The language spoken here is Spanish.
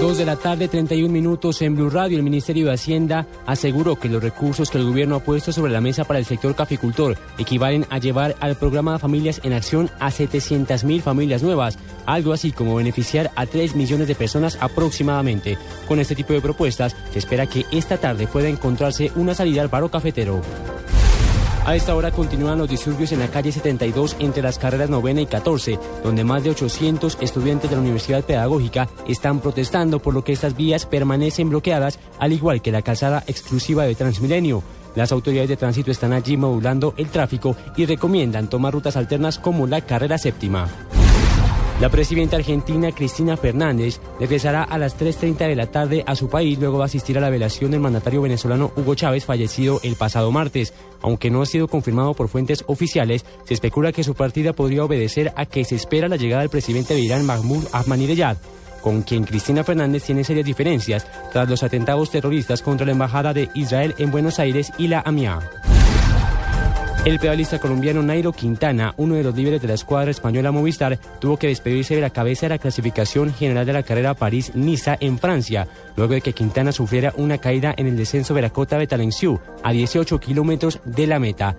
Dos de la tarde, 31 minutos en Blue Radio. El Ministerio de Hacienda aseguró que los recursos que el gobierno ha puesto sobre la mesa para el sector caficultor equivalen a llevar al programa Familias en Acción a 700 mil familias nuevas, algo así como beneficiar a 3 millones de personas aproximadamente. Con este tipo de propuestas, se espera que esta tarde pueda encontrarse una salida al paro cafetero. A esta hora continúan los disturbios en la calle 72 entre las carreras novena y 14, donde más de 800 estudiantes de la Universidad Pedagógica están protestando por lo que estas vías permanecen bloqueadas, al igual que la calzada exclusiva de Transmilenio. Las autoridades de tránsito están allí modulando el tráfico y recomiendan tomar rutas alternas como la carrera séptima. La presidenta argentina Cristina Fernández regresará a las 3.30 de la tarde a su país luego de asistir a la velación del mandatario venezolano Hugo Chávez fallecido el pasado martes. Aunque no ha sido confirmado por fuentes oficiales, se especula que su partida podría obedecer a que se espera la llegada del presidente de Irán Mahmoud Ahmadinejad con quien Cristina Fernández tiene serias diferencias tras los atentados terroristas contra la Embajada de Israel en Buenos Aires y la AMIA. El pedalista colombiano Nairo Quintana, uno de los líderes de la escuadra española Movistar, tuvo que despedirse de la cabeza de la clasificación general de la carrera París-Niza en Francia, luego de que Quintana sufriera una caída en el descenso de la cota de Talencieux, a 18 kilómetros de la meta.